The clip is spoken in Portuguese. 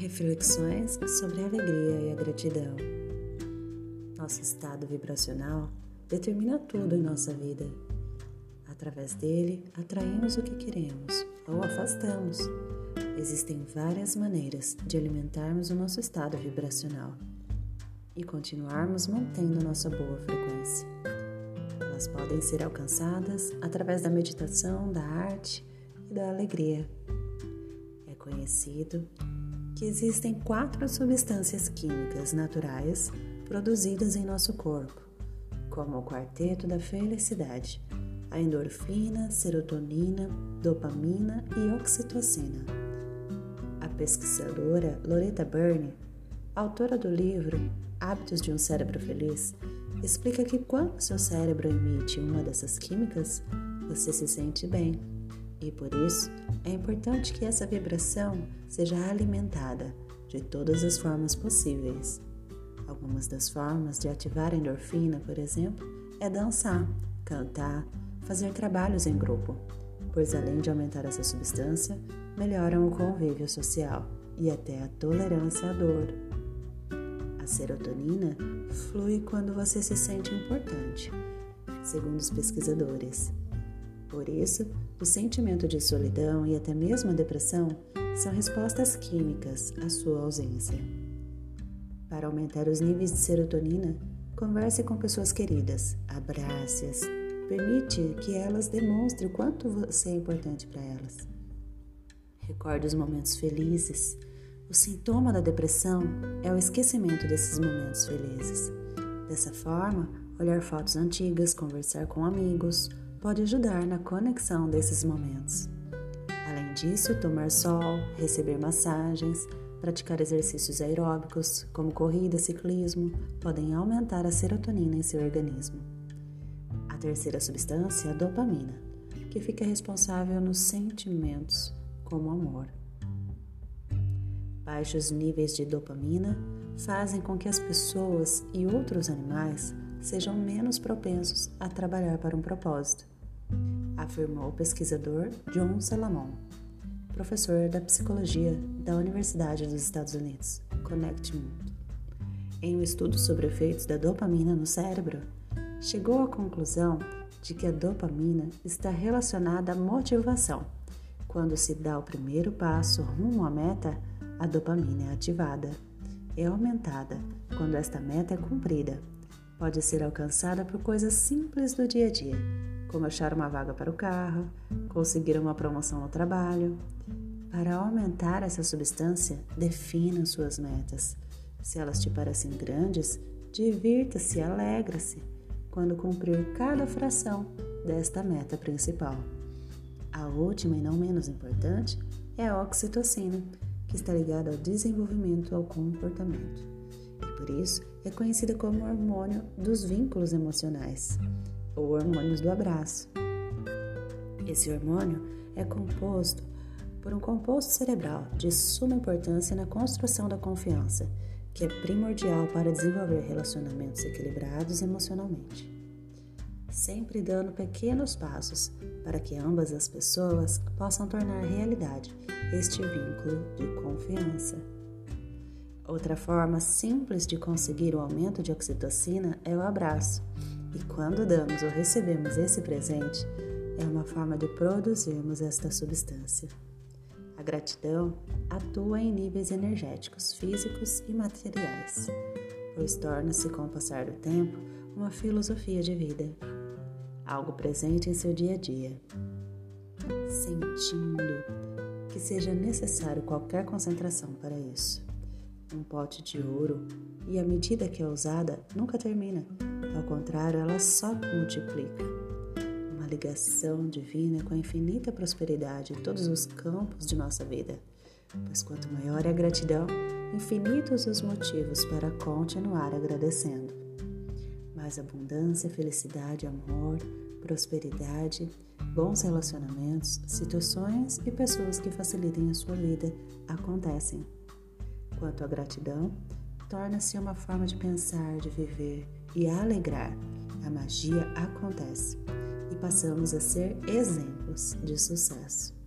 Reflexões sobre a alegria e a gratidão. Nosso estado vibracional determina tudo em nossa vida. Através dele, atraímos o que queremos ou afastamos. Existem várias maneiras de alimentarmos o nosso estado vibracional e continuarmos mantendo nossa boa frequência. Elas podem ser alcançadas através da meditação, da arte e da alegria. É conhecido que existem quatro substâncias químicas naturais produzidas em nosso corpo, como o quarteto da felicidade, a endorfina, serotonina, dopamina e oxitocina. A pesquisadora Loretta Byrne, autora do livro Hábitos de um Cérebro Feliz, explica que quando seu cérebro emite uma dessas químicas, você se sente bem e por isso é importante que essa vibração seja alimentada de todas as formas possíveis. Algumas das formas de ativar a endorfina, por exemplo, é dançar, cantar, fazer trabalhos em grupo, pois além de aumentar essa substância, melhoram o convívio social e até a tolerância à dor. A serotonina flui quando você se sente importante, segundo os pesquisadores. Por isso, o sentimento de solidão e até mesmo a depressão são respostas químicas à sua ausência. Para aumentar os níveis de serotonina, converse com pessoas queridas, abrace-as, permite que elas demonstrem o quanto você é importante para elas. Recorde os momentos felizes. O sintoma da depressão é o esquecimento desses momentos felizes. Dessa forma, olhar fotos antigas, conversar com amigos, pode ajudar na conexão desses momentos. Além disso, tomar sol, receber massagens, praticar exercícios aeróbicos, como corrida, ciclismo, podem aumentar a serotonina em seu organismo. A terceira substância é a dopamina, que fica responsável nos sentimentos, como amor. Baixos níveis de dopamina fazem com que as pessoas e outros animais sejam menos propensos a trabalhar para um propósito afirmou o pesquisador John Salamon, professor da psicologia da Universidade dos Estados Unidos, Connecticut. Em um estudo sobre efeitos da dopamina no cérebro, chegou à conclusão de que a dopamina está relacionada à motivação. Quando se dá o primeiro passo rumo à meta, a dopamina é ativada. É aumentada quando esta meta é cumprida. Pode ser alcançada por coisas simples do dia a dia, como achar uma vaga para o carro, conseguir uma promoção no trabalho. Para aumentar essa substância, defina suas metas. Se elas te parecem grandes, divirta-se, alegra-se quando cumprir cada fração desta meta principal. A última e não menos importante é a oxitocina, que está ligada ao desenvolvimento ao comportamento. E por isso é conhecida como hormônio dos vínculos emocionais ou hormônios do abraço. Esse hormônio é composto por um composto cerebral de suma importância na construção da confiança, que é primordial para desenvolver relacionamentos equilibrados emocionalmente. Sempre dando pequenos passos para que ambas as pessoas possam tornar realidade este vínculo de confiança. Outra forma simples de conseguir o aumento de oxitocina é o abraço. E quando damos ou recebemos esse presente, é uma forma de produzirmos esta substância. A gratidão atua em níveis energéticos, físicos e materiais, pois torna-se, com o passar do tempo, uma filosofia de vida, algo presente em seu dia a dia. Sentindo que seja necessário qualquer concentração para isso. Um pote de ouro, e a medida que é usada nunca termina, ao contrário, ela só multiplica. Uma ligação divina com a infinita prosperidade em todos os campos de nossa vida. Pois quanto maior é a gratidão, infinitos os motivos para continuar agradecendo. Mais abundância, felicidade, amor, prosperidade, bons relacionamentos, situações e pessoas que facilitem a sua vida acontecem. Quanto à gratidão, torna-se uma forma de pensar, de viver e alegrar. A magia acontece e passamos a ser exemplos de sucesso.